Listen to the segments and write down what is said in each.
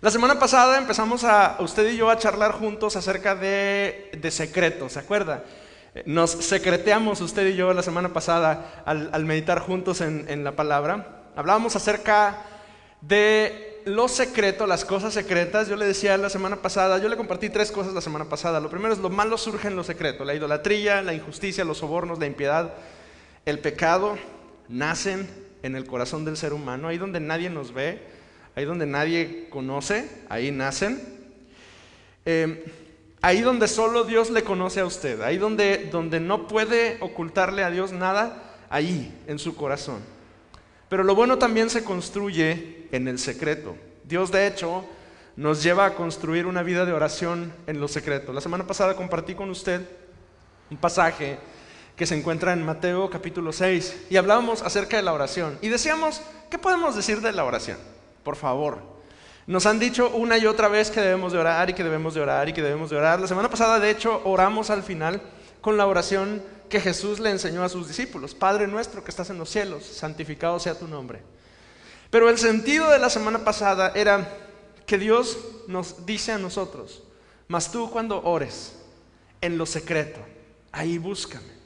La semana pasada empezamos a usted y yo a charlar juntos acerca de, de secretos, ¿se acuerda? Nos secreteamos usted y yo la semana pasada al, meditar juntos en, en, la palabra. Hablábamos acerca de lo secreto, las cosas secretas. Yo le decía la semana pasada, yo le compartí tres cosas la semana pasada. Lo primero es lo malo surge en lo secreto, la idolatría, la injusticia, los sobornos, la impiedad, el pecado nacen en el corazón del ser humano, ahí donde nadie nos ve, ahí donde nadie conoce, ahí nacen. Em, ahí donde solo Dios le conoce a usted, ahí donde, donde no puede ocultarle a Dios nada, ahí, en su corazón. Pero lo bueno también se construye en el secreto. Dios, de hecho, nos lleva a construir una vida de oración en lo secreto. La semana pasada compartí con usted un pasaje que se encuentra en Mateo capítulo 6 y hablábamos acerca de la oración. Y decíamos, ¿qué podemos decir de la oración? Por favor. Nos han dicho una y otra vez que debemos de orar y que debemos de orar y que debemos de orar. La semana pasada, de hecho, oramos al final con la oración que Jesús le enseñó a sus discípulos. Padre nuestro que estás en los cielos, santificado sea tu nombre. Pero el sentido de la semana pasada era que Dios nos dice a nosotros, mas tú cuando ores en lo secreto, ahí búscame.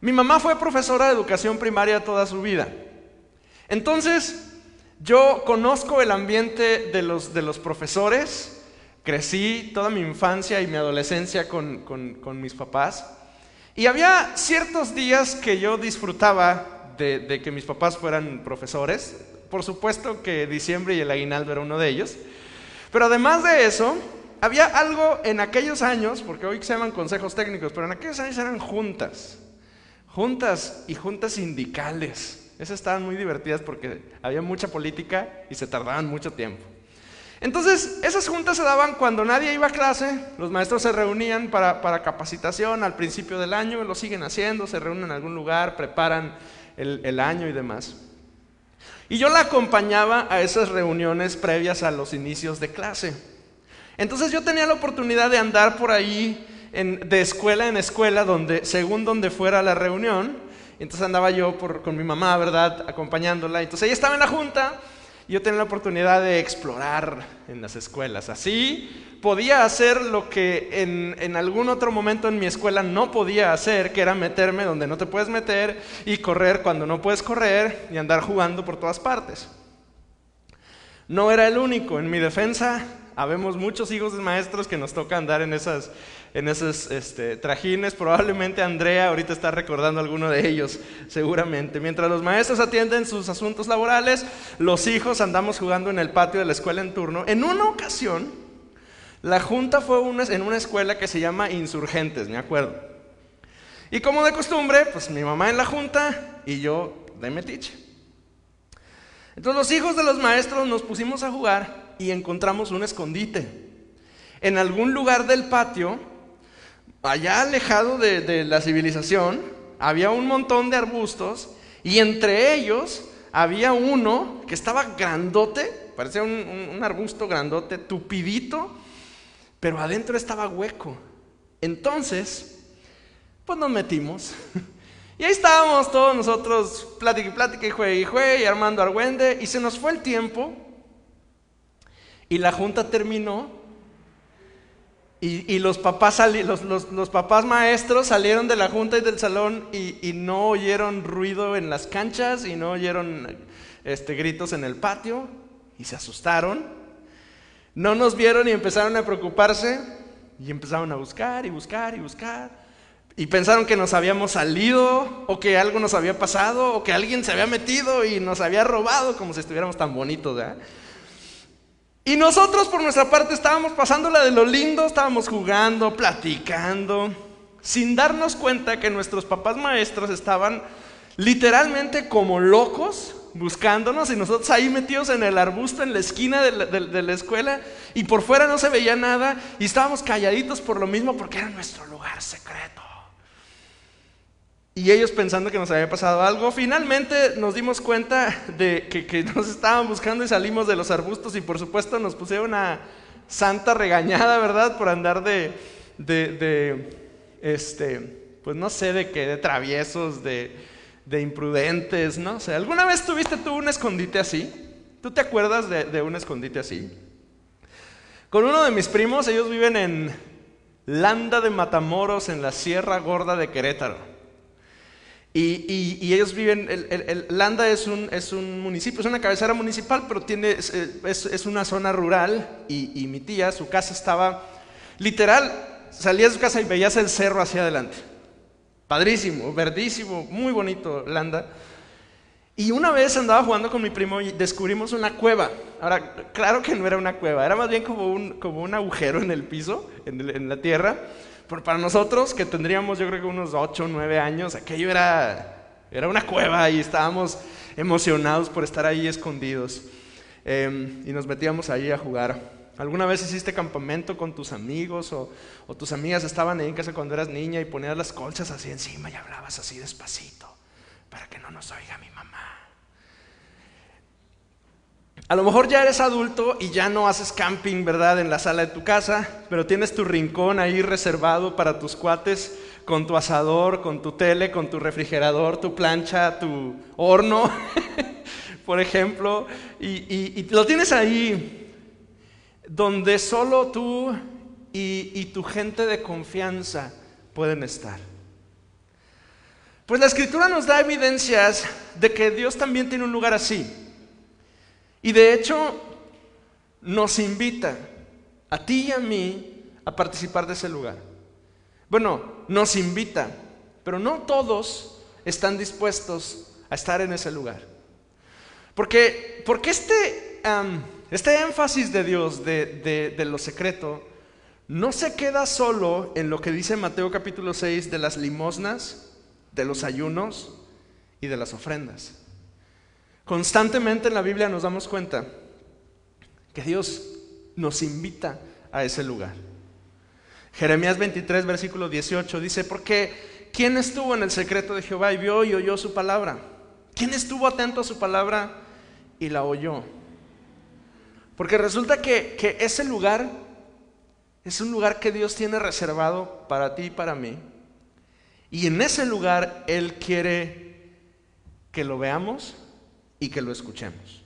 Mi mamá fue profesora de educación primaria toda su vida. Entonces, yo conozco el ambiente de los, de los profesores, crecí toda mi infancia y mi adolescencia con, con, mis papás, y había ciertos días que yo disfrutaba de, de, que mis papás fueran profesores. Por supuesto que diciembre y el aguinaldo era uno de ellos. Pero además de eso, había algo en aquellos años, porque hoy se llaman consejos técnicos, pero en aquellos años eran juntas. Juntas y juntas sindicales. Esas estaban muy divertidas porque había mucha política y se tardaban mucho tiempo. Entonces, esas juntas se daban cuando nadie iba a clase, los maestros se reunían para, capacitación al principio del año, lo siguen haciendo, se reúnen en algún lugar, preparan el, el año y demás. Y yo la acompañaba a esas reuniones previas a los inicios de clase. Entonces yo tenía la oportunidad de andar por ahí de escuela en escuela, donde, según donde fuera la reunión. Entonces andaba yo con mi mamá, ¿verdad? Acompañándola. Entonces ella estaba en la junta y yo tenía la oportunidad de explorar en las escuelas. Así podía hacer lo que en, en, algún otro momento en mi escuela no podía hacer, que era meterme donde no te puedes meter y correr cuando no puedes correr y andar jugando por todas partes. No era el único. En mi defensa, habemos muchos hijos de maestros que nos toca andar en esas en esos este, trajines. Probablemente Andrea ahorita está recordando alguno de ellos, seguramente. Mientras los maestros atienden sus asuntos laborales, los hijos andamos jugando en el patio de la escuela en turno. En una ocasión, la junta fue en una escuela que se llama Insurgentes, me acuerdo. Y como de costumbre, pues mi mamá en la junta y yo de metiche. Entonces los hijos de los maestros nos pusimos a jugar y encontramos un escondite. En algún lugar del patio allá alejado de, la civilización, había un montón de arbustos y entre ellos había uno que estaba grandote, parecía un, arbusto grandote, tupidito, pero adentro estaba hueco. Entonces, pues nos metimos. Y ahí estábamos todos nosotros, plática y plática y juegue y juegue, y armando argüende, y se nos fue el tiempo. Y la junta terminó y, los, papás maestros salieron de la junta y del salón y, no oyeron ruido en las canchas y no oyeron este, gritos en el patio y se asustaron. No nos vieron y empezaron a preocuparse y empezaron a buscar y buscar y buscar. Y pensaron que nos habíamos salido o que algo nos había pasado o que alguien se había metido y nos había robado como si estuviéramos tan bonitos. ¿verdad? Y nosotros por nuestra parte estábamos pasándola de lo lindo, estábamos jugando, platicando, sin darnos cuenta que nuestros papás maestros estaban literalmente como locos buscándonos y nosotros ahí metidos en el arbusto en la esquina de la, de la, escuela y por fuera no se veía nada y estábamos calladitos por lo mismo porque era nuestro lugar secreto. Y ellos pensando que nos había pasado algo, finalmente nos dimos cuenta de que, nos estaban buscando y salimos de los arbustos y por supuesto nos pusieron una santa regañada, ¿verdad? Por andar de, de, este, pues no sé de qué, de traviesos, de, de imprudentes, ¿no? O ¿alguna vez tuviste tú un escondite así? ¿Tú te acuerdas de, de un escondite así? Con uno de mis primos, ellos viven en Landa de Matamoros, en la Sierra Gorda de Querétaro. Y, ellos viven, el, Landa es un, es un, municipio, es una cabecera municipal, pero tiene, es, es, una zona rural y, mi tía, su casa estaba, literal, salía de su casa y veías el cerro hacia adelante. Padrísimo, verdísimo, muy bonito Landa. Y una vez andaba jugando con mi primo y descubrimos una cueva. Ahora, claro que no era una cueva, era más bien como un, como un agujero en el piso, en, en la tierra. Pero para nosotros, que tendríamos yo creo que unos 8 o 9 años, aquello era, era una cueva y estábamos emocionados por estar ahí escondidos. Em, y nos metíamos ahí a jugar. ¿Alguna vez hiciste campamento con tus amigos o, o, tus amigas estaban ahí en casa cuando eras niña y ponías las colchas así encima y hablabas así despacito para que no nos oiga mi mamá? A lo mejor ya eres adulto y ya no haces camping, ¿verdad? En la sala de tu casa, pero tienes tu rincón ahí reservado para tus cuates con tu asador, con tu tele, con tu refrigerador, tu plancha, tu horno, por ejemplo, y, lo tienes ahí donde solo tú y tu gente de confianza pueden estar. Pues la escritura nos da evidencias de que Dios también tiene un lugar así. Y de hecho nos invita a ti y a mí a participar de ese lugar. Bueno, nos invita, pero no todos están dispuestos a estar en ese lugar. Porque, porque este, este énfasis de Dios de, de lo secreto no se queda solo en lo que dice Mateo capítulo 6 de las limosnas, de los ayunos y de las ofrendas. Constantemente en la Biblia nos damos cuenta que Dios nos invita a ese lugar. Jeremías 23, versículo 18 dice, porque ¿quién estuvo en el secreto de Jehová y vio y oyó su palabra? ¿Quién estuvo atento a su palabra y la oyó? Porque resulta que, que ese lugar es un lugar que Dios tiene reservado para ti y para mí. Y en ese lugar Él quiere que lo veamos y que lo escuchemos.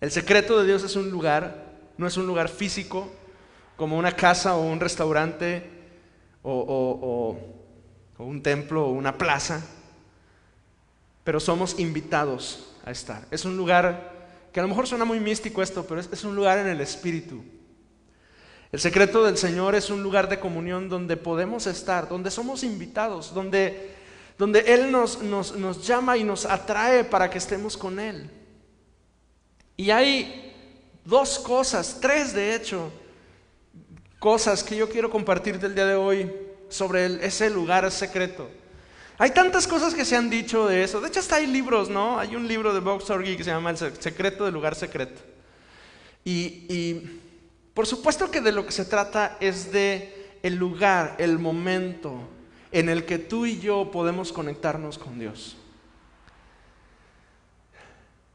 El secreto de Dios es un lugar, no es un lugar físico, como una casa o un restaurante o, un templo o una plaza, pero somos invitados a estar. Es un lugar que a lo mejor suena muy místico esto, pero es, un lugar en el espíritu. El secreto del Señor es un lugar de comunión donde podemos estar, donde somos invitados, donde donde Él nos, nos, llama y nos atrae para que estemos con Él. Y hay dos cosas, tres de hecho, cosas que yo quiero compartir del día de hoy sobre ese lugar secreto. Hay tantas cosas que se han dicho de eso. De hecho, hasta hay libros, ¿no? Hay un libro de Box Orgy que se llama El secreto del lugar secreto. Y, y por supuesto que de lo que se trata es de el lugar, el momento, en el que tú y yo podemos conectarnos con Dios.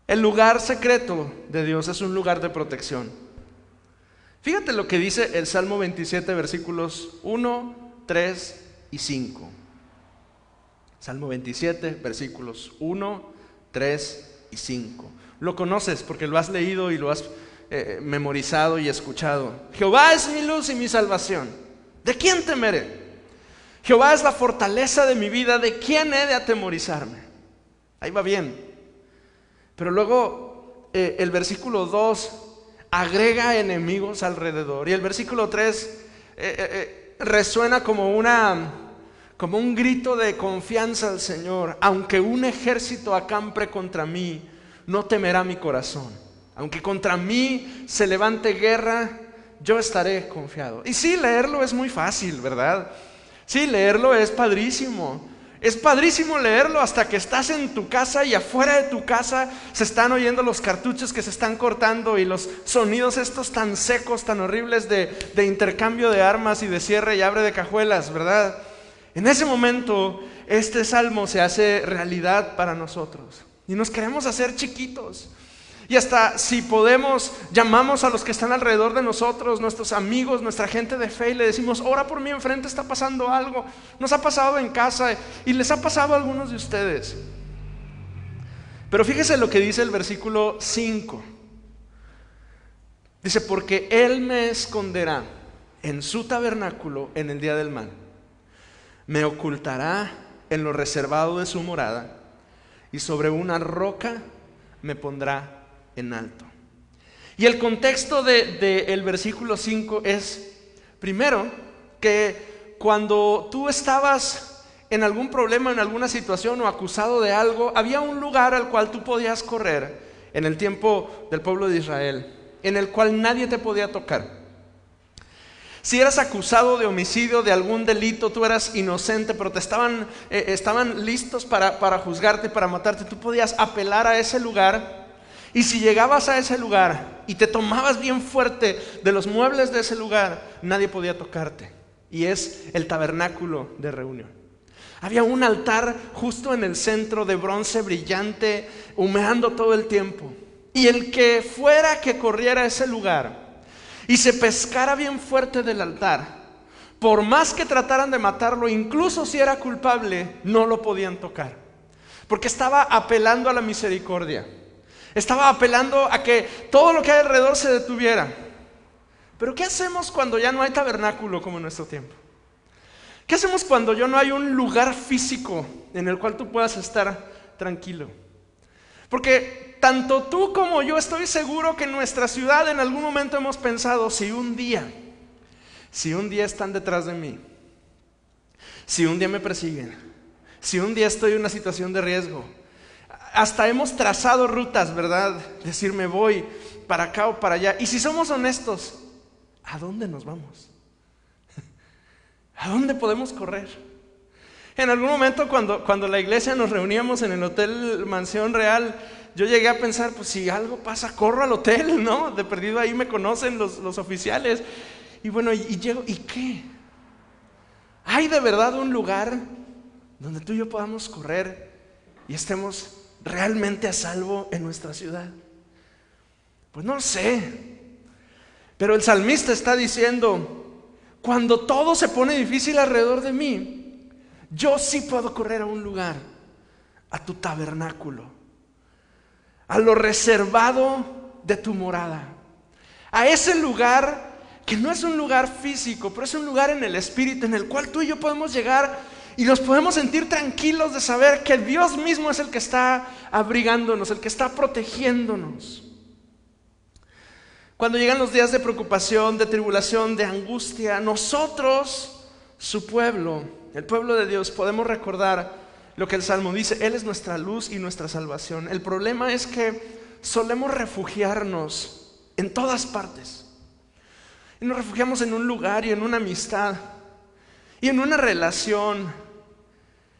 El lugar secreto de Dios es un lugar de protección. Fíjate lo que dice el Salmo 27, versículos 1, 3 y 5. Salmo 27, versículos 1, 3 y 5. Lo conoces porque lo has leído y lo has eh, memorizado y escuchado. Jehová es mi luz y mi salvación. ¿De quién temeré? Jehová es la fortaleza de mi vida, ¿de quién he de atemorizarme? Ahí va bien. Pero luego eh, el versículo 2 agrega enemigos alrededor y el versículo 3 eh, eh, resuena como una como un grito de confianza al Señor. Aunque un ejército acampe contra mí, no temerá mi corazón. Aunque contra mí se levante guerra, yo estaré confiado. Y sí, leerlo es muy fácil, ¿verdad? Sí, leerlo es padrísimo. Es padrísimo leerlo hasta que estás en tu casa y afuera de tu casa se están oyendo los cartuchos que se están cortando y los sonidos estos tan secos, tan horribles de, de intercambio de armas y de cierre y abre de cajuelas, ¿verdad? En ese momento este salmo se hace realidad para nosotros y nos queremos hacer chiquitos. Y hasta si podemos, llamamos a los que están alrededor de nosotros, nuestros amigos, nuestra gente de fe, y le decimos, ora por mí, enfrente está pasando algo. Nos ha pasado en casa y les ha pasado a algunos de ustedes. Pero fíjese lo que dice el versículo 5. Dice, porque Él me esconderá en su tabernáculo en el día del mal. Me ocultará en lo reservado de su morada y sobre una roca me pondrá en alto. Y el contexto del de, versículo 5 es, primero, que cuando tú estabas en algún problema, en alguna situación o acusado de algo, había un lugar al cual tú podías correr en el tiempo del pueblo de Israel, en el cual nadie te podía tocar. Si eras acusado de homicidio, de algún delito, tú eras inocente, pero te estaban, eh, estaban listos para, para juzgarte, para matarte, tú podías apelar a ese lugar. Y si llegabas a ese lugar y te tomabas bien fuerte de los muebles de ese lugar, nadie podía tocarte. Y es el tabernáculo de reunión. Había un altar justo en el centro de bronce brillante, humeando todo el tiempo. Y el que fuera que corriera a ese lugar, y se pescara bien fuerte del altar, por más que trataran de matarlo, incluso si era culpable, no lo podían tocar. Porque estaba apelando a la misericordia. Estaba apelando a que todo lo que hay alrededor se detuviera. Pero ¿qué hacemos cuando ya no hay tabernáculo como en nuestro tiempo? ¿Qué hacemos cuando ya no hay un lugar físico en el cual tú puedas estar tranquilo? Porque tanto tú como yo estoy seguro que en nuestra ciudad en algún momento hemos pensado, si un día, si un día están detrás de mí, si un día me persiguen, si un día estoy en una situación de riesgo, hasta hemos trazado rutas, ¿verdad? Decir, me voy para acá o para allá. Y si somos honestos, ¿a dónde nos vamos? ¿A dónde podemos correr? En algún momento cuando, cuando la iglesia nos reuníamos en el Hotel Mansión Real, yo llegué a pensar, pues si algo pasa, corro al hotel, ¿no? De perdido ahí me conocen los, los oficiales. Y bueno, y, y llego, ¿y qué? ¿Hay de verdad un lugar donde tú y yo podamos correr y estemos realmente a salvo en nuestra ciudad? Pues no sé. Pero el salmista está diciendo, cuando todo se pone difícil alrededor de mí, yo sí puedo correr a un lugar, a tu tabernáculo a lo reservado de tu morada, a ese lugar que no es un lugar físico, pero es un lugar en el espíritu en el cual tú y yo podemos llegar y nos podemos sentir tranquilos de saber que Dios mismo es el que está abrigándonos, el que está protegiéndonos. Cuando llegan los días de preocupación, de tribulación, de angustia, nosotros, su pueblo, el pueblo de Dios, podemos recordar lo que el Salmo dice, Él es nuestra luz y nuestra salvación. El problema es que solemos refugiarnos en todas partes. Y nos refugiamos en un lugar y en una amistad y en una relación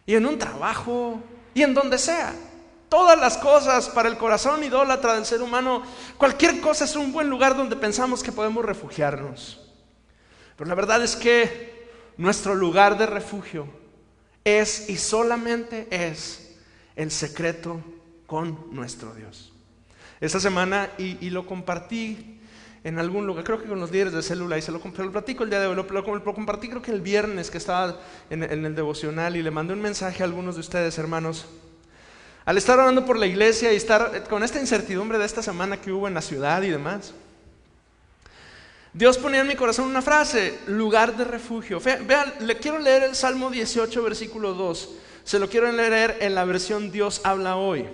y en un trabajo y en donde sea. Todas las cosas para el corazón idólatra del ser humano, cualquier cosa es un buen lugar donde pensamos que podemos refugiarnos. Pero la verdad es que nuestro lugar de refugio es y solamente es el secreto con nuestro Dios. Esta semana, y, lo compartí en algún lugar, creo que con los líderes de célula, y se lo, lo platico el día de hoy, lo, lo, compartí creo que el viernes que estaba en, en el devocional y le mandé un mensaje a algunos de ustedes, hermanos. Al estar orando por la iglesia y estar con esta incertidumbre de esta semana que hubo en la ciudad y demás, Dios ponía en mi corazón una frase, lugar de refugio. Vean, le quiero leer el Salmo 18, versículo 2. Se lo quiero leer en la versión Dios habla hoy.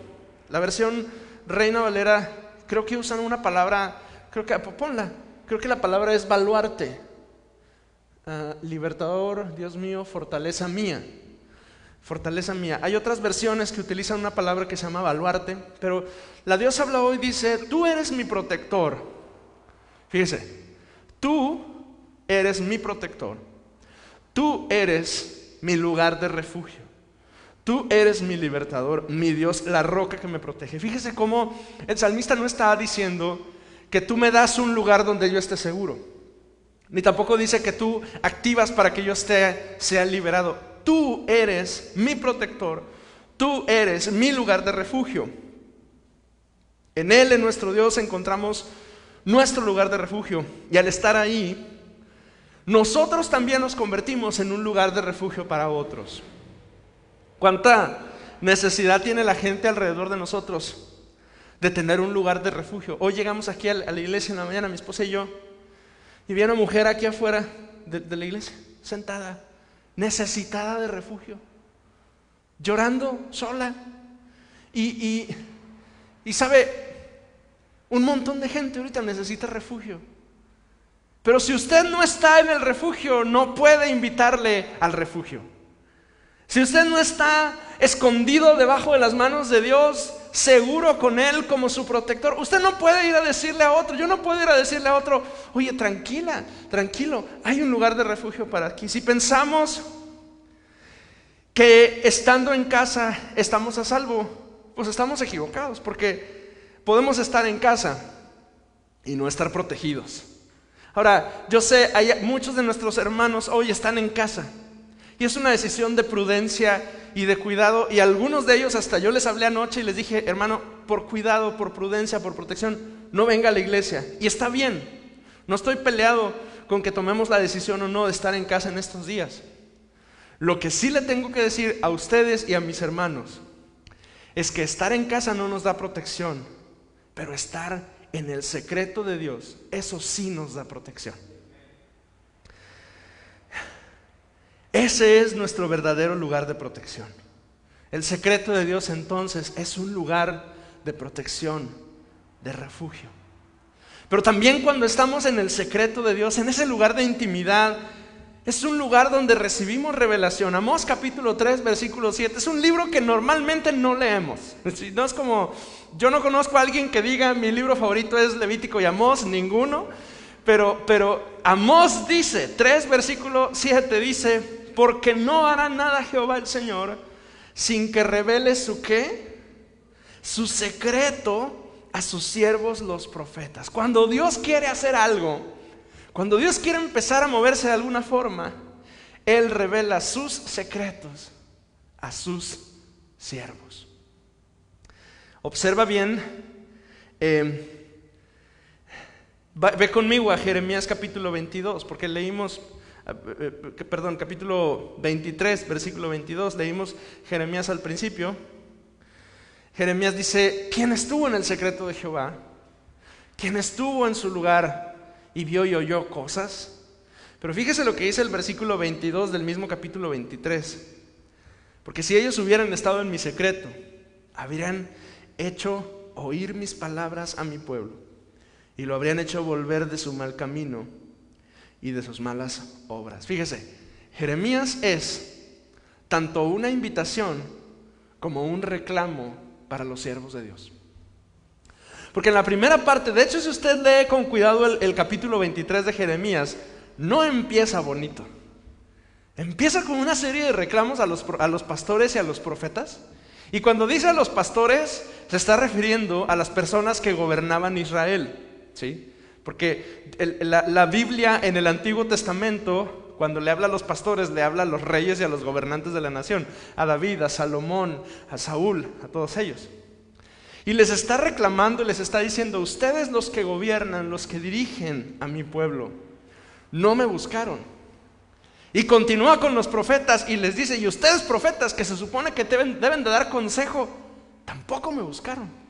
La versión Reina Valera, creo que usan una palabra, creo que, ponla, creo que la palabra es baluarte. Ah, libertador, Dios mío, fortaleza mía. Fortaleza mía. Hay otras versiones que utilizan una palabra que se llama baluarte, pero la Dios habla hoy dice, tú eres mi protector. Fíjese, Tú eres mi protector. Tú eres mi lugar de refugio. Tú eres mi libertador, mi Dios, la roca que me protege. Fíjese cómo el salmista no está diciendo que tú me das un lugar donde yo esté seguro. Ni tampoco dice que tú activas para que yo esté sea liberado. Tú eres mi protector. Tú eres mi lugar de refugio. En Él, en nuestro Dios, encontramos nuestro lugar de refugio. Y al estar ahí, nosotros también nos convertimos en un lugar de refugio para otros. ¿Cuánta necesidad tiene la gente alrededor de nosotros de tener un lugar de refugio. Hoy llegamos aquí a la iglesia en la mañana, mi esposa y yo, y vi una mujer aquí afuera de, la iglesia, sentada, necesitada de refugio, llorando sola. Y, y sabe, un montón de gente ahorita necesita refugio. Pero si usted no está en el refugio, no puede invitarle al refugio. Si usted no está escondido debajo de las manos de Dios, seguro con Él como su protector, usted no puede ir a decirle a otro, yo no puedo ir a decirle a otro, oye, tranquila, tranquilo, hay un lugar de refugio para aquí. Si pensamos que estando en casa estamos a salvo, pues estamos equivocados, porque podemos estar en casa y no estar protegidos. Ahora, yo sé, hay, muchos de nuestros hermanos hoy están en casa y es una decisión de prudencia y de cuidado y algunos de ellos hasta yo les hablé anoche y les dije, hermano, por cuidado, por prudencia, por protección, no venga a la iglesia. Y está bien, no estoy peleado con que tomemos la decisión o no de estar en casa en estos días. Lo que sí le tengo que decir a ustedes y a mis hermanos es que estar en casa no nos da protección, pero estar en el secreto de Dios, eso sí nos da protección. Ese es nuestro verdadero lugar de protección. El secreto de Dios entonces es un lugar de protección, de refugio. Pero también cuando estamos en el secreto de Dios, en ese lugar de intimidad, es un lugar donde recibimos revelación. Amós capítulo 3, versículo 7. Es un libro que normalmente no leemos. No es como, yo no conozco a alguien que diga mi libro favorito es Levítico y Amós, ninguno. Pero, pero Amós dice, 3 versículo 7 dice, porque no hará nada Jehová el Señor sin que revele su qué, su secreto a sus siervos los profetas. Cuando Dios quiere hacer algo, cuando Dios quiere empezar a moverse de alguna forma, Él revela sus secretos a sus siervos. Observa bien, eh, ve conmigo a Jeremías capítulo 22, porque leímos, perdón, capítulo 23, versículo 22, leímos Jeremías al principio. Jeremías dice, ¿quién estuvo en el secreto de Jehová? ¿Quién estuvo en su lugar y vio y oyó cosas. Pero fíjese lo que dice el versículo 22 del mismo capítulo 23. Porque si ellos hubieran estado en mi secreto, habrían hecho oír mis palabras a mi pueblo y lo habrían hecho volver de su mal camino y de sus malas obras. Fíjese, Jeremías es tanto una invitación como un reclamo para los siervos de Dios. Porque en la primera parte, de hecho si usted lee con cuidado el, capítulo 23 de Jeremías, no empieza bonito. Empieza con una serie de reclamos a los, a los pastores y a los profetas. Y cuando dice a los pastores, se está refiriendo a las personas que gobernaban Israel. ¿sí? Porque la, Biblia en el Antiguo Testamento, cuando le habla a los pastores, le habla a los reyes y a los gobernantes de la nación, a David, a Salomón, a Saúl, a todos ellos. Y les está reclamando, les está diciendo, ustedes los que gobiernan, los que dirigen a mi pueblo, no me buscaron. Y continúa con los profetas y les dice, y ustedes profetas que se supone que deben, deben de dar consejo, tampoco me buscaron.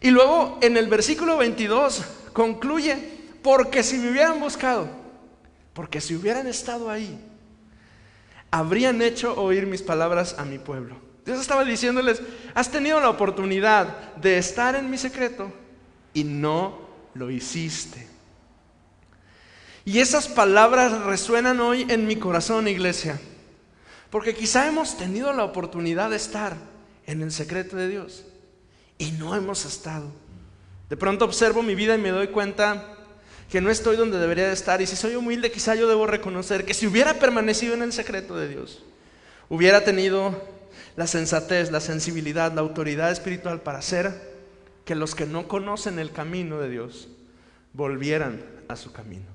Y luego en el versículo 22 concluye, porque si me hubieran buscado, porque si hubieran estado ahí, habrían hecho oír mis palabras a mi pueblo. Dios estaba diciéndoles, has tenido la oportunidad de estar en mi secreto y no lo hiciste. Y esas palabras resuenan hoy en mi corazón, iglesia, porque quizá hemos tenido la oportunidad de estar en el secreto de Dios y no hemos estado. De pronto observo mi vida y me doy cuenta que no estoy donde debería de estar y si soy humilde quizá yo debo reconocer que si hubiera permanecido en el secreto de Dios, hubiera tenido la sensatez, la sensibilidad, la autoridad espiritual para hacer que los que no conocen el camino de Dios volvieran a su camino.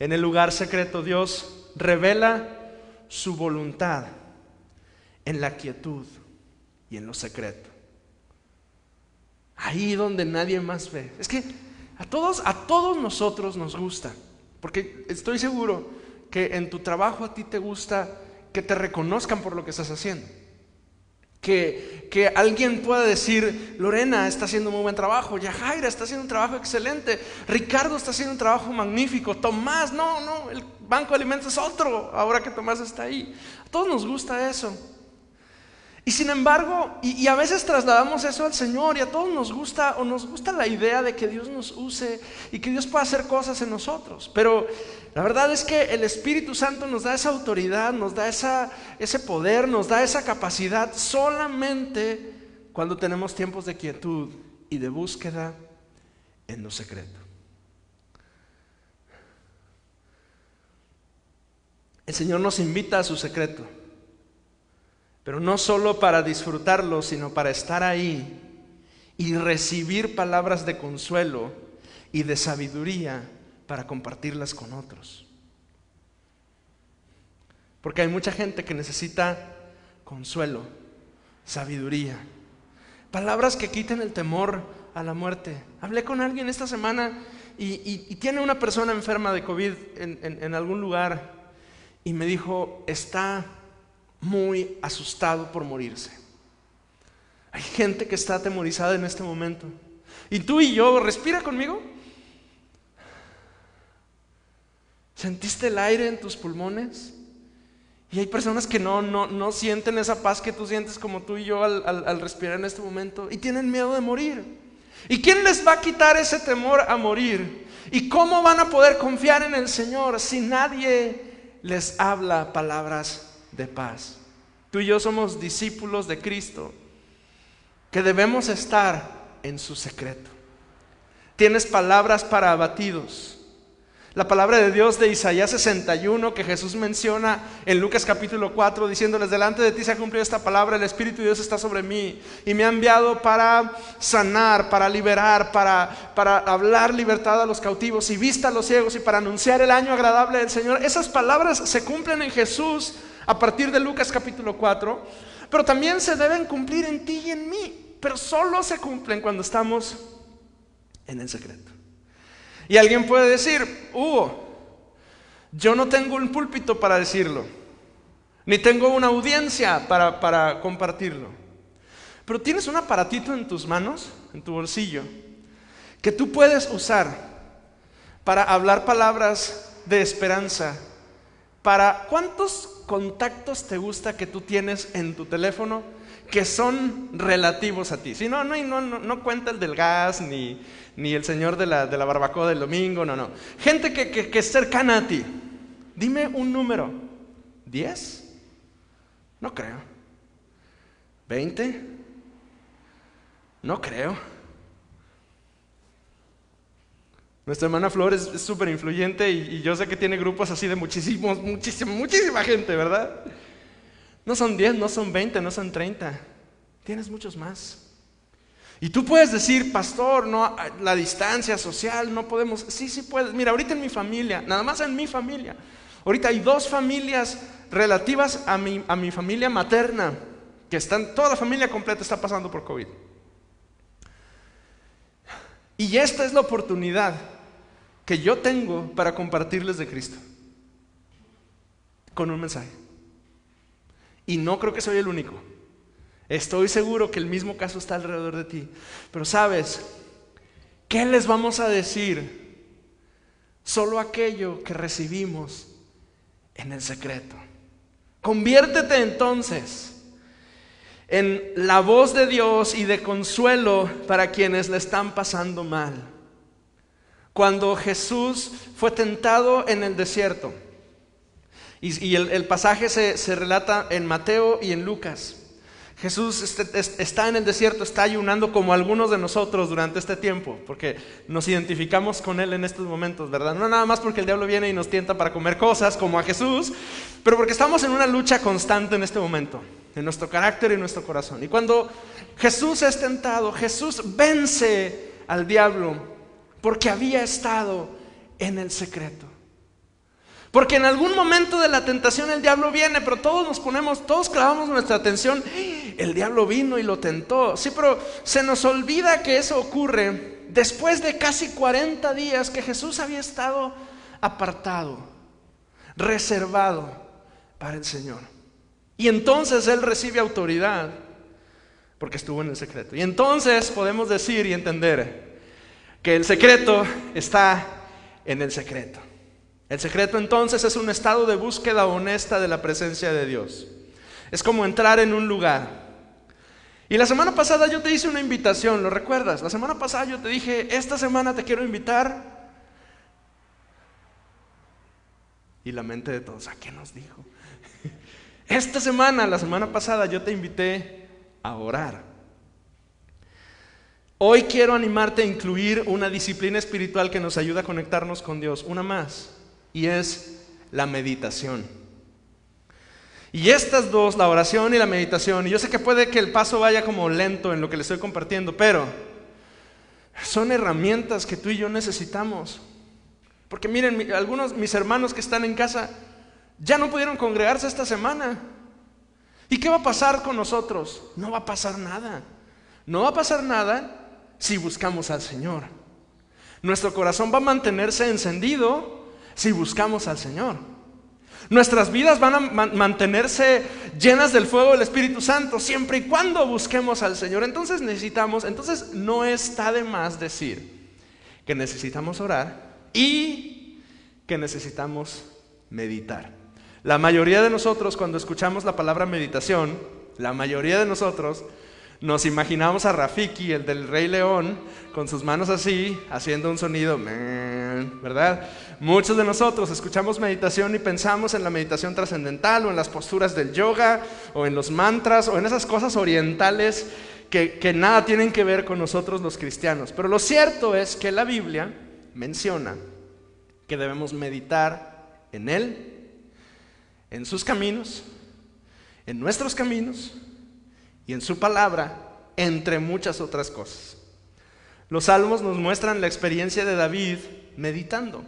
En el lugar secreto Dios revela su voluntad en la quietud y en lo secreto. Ahí donde nadie más ve. Es que a todos, a todos nosotros nos gusta, porque estoy seguro que en tu trabajo a ti te gusta que te reconozcan por lo que estás haciendo. Que, que alguien pueda decir, Lorena está haciendo muy buen trabajo, Yajaira está haciendo un trabajo excelente, Ricardo está haciendo un trabajo magnífico, Tomás, no, no, el banco de alimentos es otro, ahora que Tomás está ahí. A todos nos gusta eso. Y sin embargo, y, a veces trasladamos eso al Señor y a todos nos gusta o nos gusta la idea de que Dios nos use y que Dios pueda hacer cosas en nosotros. Pero la verdad es que el Espíritu Santo nos da esa autoridad, nos da ese poder, nos da esa capacidad solamente cuando tenemos tiempos de quietud y de búsqueda en lo secreto. El Señor nos invita a su secreto. Pero no solo para disfrutarlo, sino para estar ahí y recibir palabras de consuelo y de sabiduría para compartirlas con otros. Porque hay mucha gente que necesita consuelo, sabiduría, palabras que quiten el temor a la muerte. Hablé con alguien esta semana y, tiene una persona enferma de COVID en algún lugar y me dijo, está muy asustado por morirse. Hay gente que está atemorizada en este momento. Y tú y yo, respira conmigo. ¿Sentiste el aire en tus pulmones? Y hay personas que no, no, no sienten esa paz que tú sientes como tú y yo al, al respirar en este momento y tienen miedo de morir. ¿Y quién les va a quitar ese temor a morir? ¿Y cómo van a poder confiar en el Señor si nadie les habla palabras de paz. Tú y yo somos discípulos de Cristo que debemos estar en su secreto. Tienes palabras para abatidos. La palabra de Dios de Isaías 61 que Jesús menciona en Lucas capítulo 4 diciéndoles, delante de ti se ha cumplido esta palabra, el Espíritu de Dios está sobre mí y me ha enviado para sanar, para liberar, para, para hablar libertad a los cautivos y vista a los ciegos y para anunciar el año agradable del Señor. Esas palabras se cumplen en Jesús a partir de Lucas capítulo 4, pero también se deben cumplir en ti y en mí, pero solo se cumplen cuando estamos en el secreto. Y alguien puede decir, Hugo, yo no tengo un púlpito para decirlo, ni tengo una audiencia para, para compartirlo, pero tienes un aparatito en tus manos, en tu bolsillo, que tú puedes usar para hablar palabras de esperanza. Para cuántos contactos te gusta que tú tienes en tu teléfono que son relativos a ti? Si no, no, no, no, cuenta el del gas, ni, ni el señor de la, de la, barbacoa del domingo, no, no. Gente que, que, que es cercana a ti. Dime un número. ¿Diez? No creo. ¿Veinte? No creo. Nuestra hermana Flores es súper influyente y, yo sé que tiene grupos así de muchísimos, muchísima, muchísima gente, ¿verdad? No son 10, no son 20, no son 30. Tienes muchos más. Y tú puedes decir, pastor, no, la distancia social, no podemos. Sí, sí puedes. Mira, ahorita en mi familia, nada más en mi familia. Ahorita hay dos familias relativas a mi, a mi familia materna, que están, toda la familia completa está pasando por COVID. Y esta es la oportunidad que yo tengo para compartirles de Cristo. Con un mensaje. Y no creo que soy el único. Estoy seguro que el mismo caso está alrededor de ti. Pero sabes, ¿qué les vamos a decir? Solo aquello que recibimos en el secreto. Conviértete entonces en la voz de Dios y de consuelo para quienes le están pasando mal. Cuando Jesús fue tentado en el desierto, y, el, pasaje se, relata en Mateo y en Lucas. Jesús este, está en el desierto, está ayunando como algunos de nosotros durante este tiempo, porque nos identificamos con Él en estos momentos, ¿verdad? No nada más porque el diablo viene y nos tienta para comer cosas como a Jesús, pero porque estamos en una lucha constante en este momento en nuestro carácter y nuestro corazón. Y cuando Jesús es tentado, Jesús vence al diablo porque había estado en el secreto. Porque en algún momento de la tentación el diablo viene, pero todos nos ponemos, todos clavamos nuestra atención, el diablo vino y lo tentó. Sí, pero se nos olvida que eso ocurre después de casi 40 días que Jesús había estado apartado, reservado para el Señor. Y entonces Él recibe autoridad porque estuvo en el secreto. Y entonces podemos decir y entender que el secreto está en el secreto. El secreto entonces es un estado de búsqueda honesta de la presencia de Dios. Es como entrar en un lugar. Y la semana pasada yo te hice una invitación, ¿lo recuerdas? La semana pasada yo te dije, esta semana te quiero invitar. Y la mente de todos, ¿a qué nos dijo? Esta semana, la semana pasada, yo te invité a orar. Hoy quiero animarte a incluir una disciplina espiritual que nos ayuda a conectarnos con Dios, una más, y es la meditación. Y estas dos, la oración y la meditación, y yo sé que puede que el paso vaya como lento en lo que le estoy compartiendo, pero son herramientas que tú y yo necesitamos. Porque miren, algunos mis hermanos que están en casa ya no pudieron congregarse esta semana. ¿Y qué va a pasar con nosotros? No va a pasar nada. No va a pasar nada si buscamos al Señor. Nuestro corazón va a mantenerse encendido si buscamos al Señor. Nuestras vidas van a mantenerse llenas del fuego del Espíritu Santo siempre y cuando busquemos al Señor. Entonces necesitamos, entonces no está de más decir que necesitamos orar y que necesitamos meditar. La mayoría de nosotros cuando escuchamos la palabra meditación, la mayoría de nosotros nos imaginamos a Rafiki, el del Rey León, con sus manos así, haciendo un sonido, ¿verdad? Muchos de nosotros escuchamos meditación y pensamos en la meditación trascendental o en las posturas del yoga o en los mantras o en esas cosas orientales que, que nada tienen que ver con nosotros los cristianos. Pero lo cierto es que la Biblia menciona que debemos meditar en Él, en sus caminos, en nuestros caminos y en su palabra, entre muchas otras cosas. Los salmos nos muestran la experiencia de David meditando.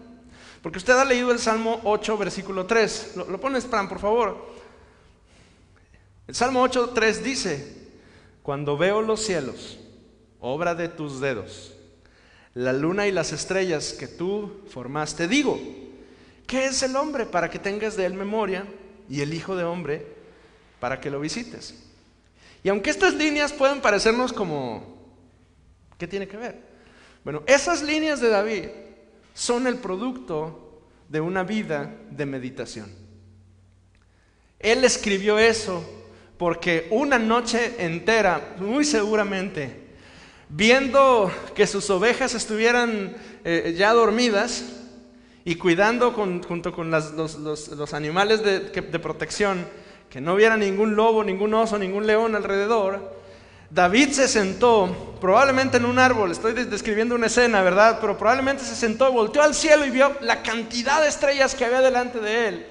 Porque usted ha leído el Salmo 8, versículo 3. Lo, lo pones, Fran, por favor. El Salmo 8, 3 dice, cuando veo los cielos, obra de tus dedos, la luna y las estrellas que tú formaste, digo, ¿qué es el hombre para que tengas de él memoria y el Hijo de hombre para que lo visites? Y aunque estas líneas pueden parecernos como, ¿qué tiene que ver? Bueno, esas líneas de David son el producto de una vida de meditación. Él escribió eso porque una noche entera, muy seguramente, viendo que sus ovejas estuvieran eh, ya dormidas y cuidando junto con los, animales de protección, que no hubiera ningún lobo, ningún oso, ningún león alrededor, David se sentó, probablemente en un árbol, estoy describiendo una escena, ¿verdad? Pero probablemente se sentó, volteó al cielo y vio la cantidad de estrellas que había delante de él.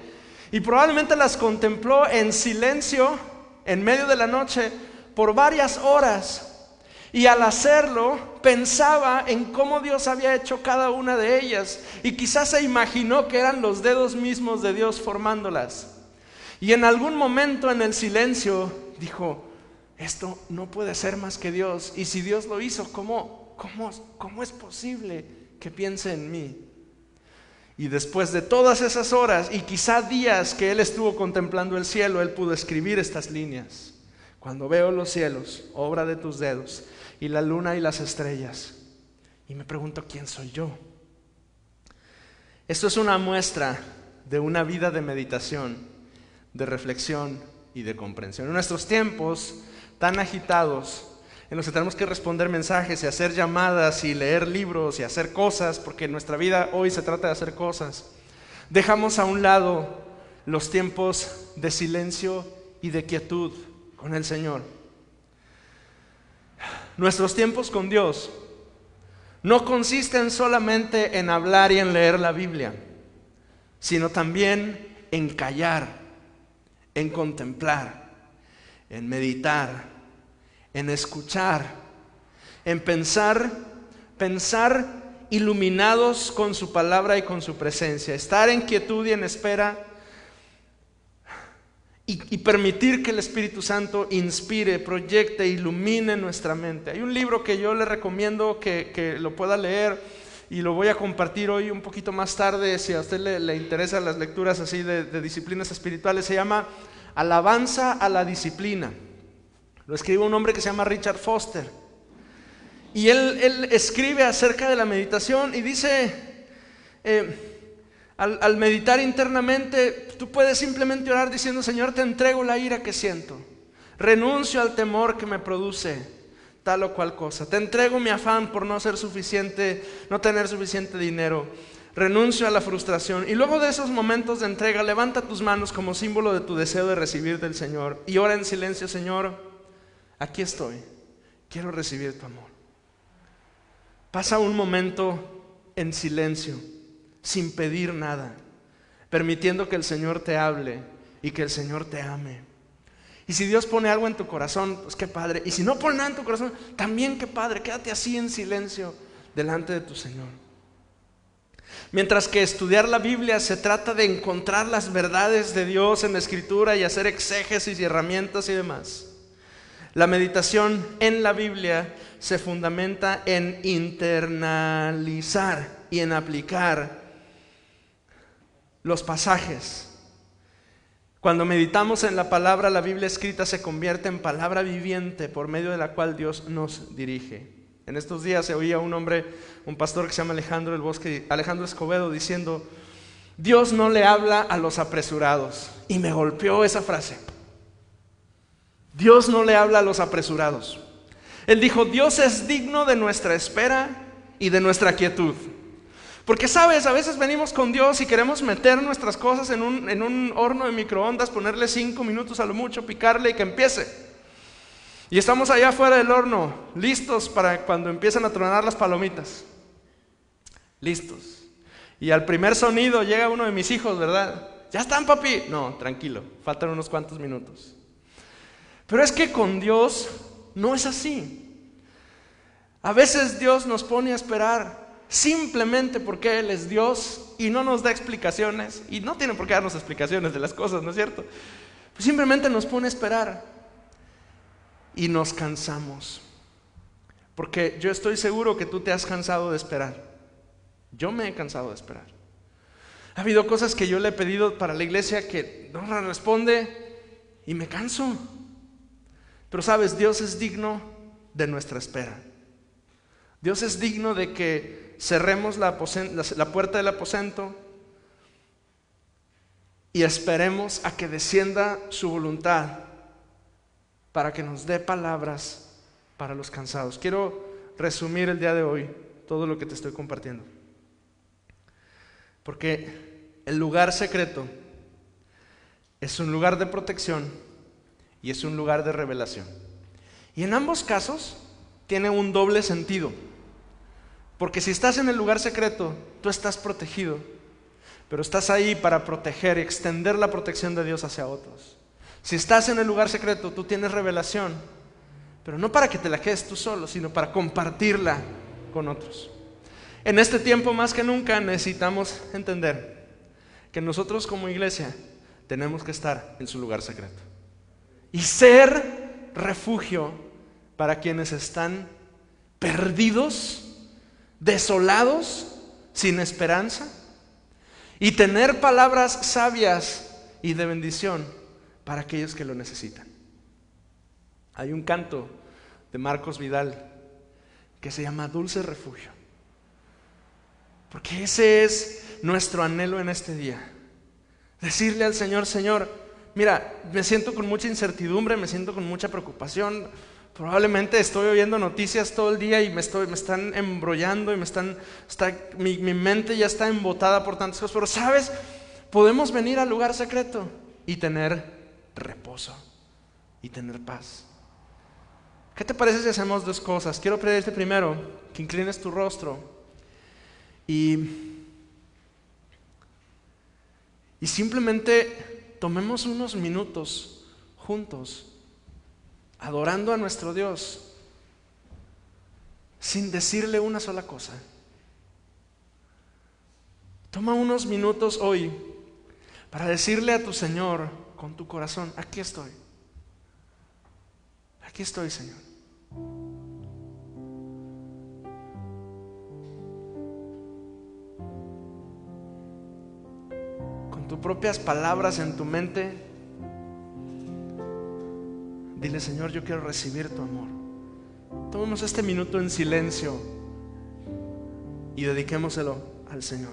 Y probablemente las contempló en silencio, en medio de la noche, por varias horas. Y al hacerlo, pensaba en cómo Dios había hecho cada una de ellas. Y quizás se imaginó que eran los dedos mismos de Dios formándolas. Y en algún momento en el silencio dijo, esto no puede ser más que Dios. Y si Dios lo hizo, ¿cómo, cómo, cómo es posible que piense en mí? Y después de todas esas horas y quizá días que él estuvo contemplando el cielo, él pudo escribir estas líneas. Cuando veo los cielos, obra de tus dedos, y la luna y las estrellas, y me pregunto quién soy yo. Esto es una muestra de una vida de meditación de reflexión y de comprensión. En nuestros tiempos tan agitados, en los que tenemos que responder mensajes y hacer llamadas y leer libros y hacer cosas, porque nuestra vida hoy se trata de hacer cosas, dejamos a un lado los tiempos de silencio y de quietud con el Señor. Nuestros tiempos con Dios no consisten solamente en hablar y en leer la Biblia, sino también en callar en contemplar, en meditar, en escuchar, en pensar, pensar iluminados con su palabra y con su presencia, estar en quietud y en espera y, permitir que el Espíritu Santo inspire, proyecte, ilumine nuestra mente. Hay un libro que yo le recomiendo que, lo pueda leer y lo voy a compartir hoy un poquito más tarde, si a usted le, interesan las lecturas así de, disciplinas espirituales, se llama Alabanza a la Disciplina. Lo escribe un hombre que se llama Richard Foster. Y él, escribe acerca de la meditación y dice, eh, al meditar internamente, tú puedes simplemente orar diciendo, Señor, te entrego la ira que siento. Renuncio al temor que me produce tal o cual cosa. Te entrego mi afán por no ser suficiente, no tener suficiente dinero. Renuncio a la frustración. Y luego de esos momentos de entrega, levanta tus manos como símbolo de tu deseo de recibir del Señor. Y ora en silencio, Señor, aquí estoy. Quiero recibir tu amor. Pasa un momento en silencio, sin pedir nada, permitiendo que el Señor te hable y que el Señor te ame. Y si Dios pone algo en tu corazón, pues qué padre. Y si no pone nada en tu corazón, también qué padre. Quédate así en silencio delante de tu Señor. Mientras que estudiar la Biblia se trata de encontrar las verdades de Dios en la Escritura y hacer exégesis y herramientas y demás. La meditación en la Biblia se fundamenta en internalizar y en aplicar los pasajes cuando meditamos en la palabra, la Biblia escrita se convierte en palabra viviente por medio de la cual Dios nos dirige. En estos días se oía un hombre, un pastor que se llama Alejandro el Bosque, Alejandro Escobedo, diciendo, Dios no le habla a los apresurados. Y me golpeó esa frase. Dios no le habla a los apresurados. Él dijo, Dios es digno de nuestra espera y de nuestra quietud. Porque sabes, a veces venimos con Dios y queremos meter nuestras cosas en un, horno de microondas, ponerle cinco minutos a lo mucho, picarle y que empiece. Y estamos allá afuera del horno, listos para cuando empiezan a tronar las palomitas. Listos. Y al primer sonido llega uno de mis hijos, ¿verdad? ¿Ya están, papi? No, tranquilo, faltan unos cuantos minutos. Pero es que con Dios no es así. A veces Dios nos pone a esperar simplemente porque Él es Dios y no nos da explicaciones, y no tiene por qué darnos explicaciones de las cosas, ¿no es cierto? Pues simplemente nos pone a esperar y nos cansamos. Porque yo estoy seguro que tú te has cansado de esperar. Yo me he cansado de esperar. Ha habido cosas que yo le he pedido para la iglesia que no responde y me canso. Pero sabes, Dios es digno de nuestra espera. Dios es digno de que cerremos la, puerta del aposento y esperemos a que descienda su voluntad para que nos dé palabras para los cansados. Quiero resumir el día de hoy todo lo que te estoy compartiendo. Porque el lugar secreto es un lugar de protección y es un lugar de revelación. Y en ambos casos tiene un doble sentido. Porque si estás en el lugar secreto, tú estás protegido, pero estás ahí para proteger y extender la protección de Dios hacia otros. Si estás en el lugar secreto, tú tienes revelación, pero no para que te la quedes tú solo, sino para compartirla con otros. En este tiempo más que nunca necesitamos entender que nosotros como iglesia tenemos que estar en su lugar secreto y ser refugio para quienes están perdidos desolados, sin esperanza, y tener palabras sabias y de bendición para aquellos que lo necesitan. Hay un canto de Marcos Vidal que se llama Dulce Refugio, porque ese es nuestro anhelo en este día. Decirle al Señor, Señor, mira, me siento con mucha incertidumbre, me siento con mucha preocupación, Probablemente estoy oyendo noticias todo el día y me, estoy, me están embrollando y me están, mi, mi mente ya está embotada por tantas cosas. Pero sabes, podemos venir al lugar secreto y tener reposo y tener paz. ¿Qué te parece si hacemos dos cosas? Quiero pedirte primero que inclines tu rostro y, y simplemente tomemos unos minutos juntos adorando a nuestro Dios sin decirle una sola cosa. Toma unos minutos hoy para decirle a tu Señor con tu corazón, aquí estoy. Aquí estoy, Señor. Con tus propias palabras en tu mente, Dile, Señor, yo quiero recibir tu amor. Tomemos este minuto en silencio y dediquémoselo al Señor.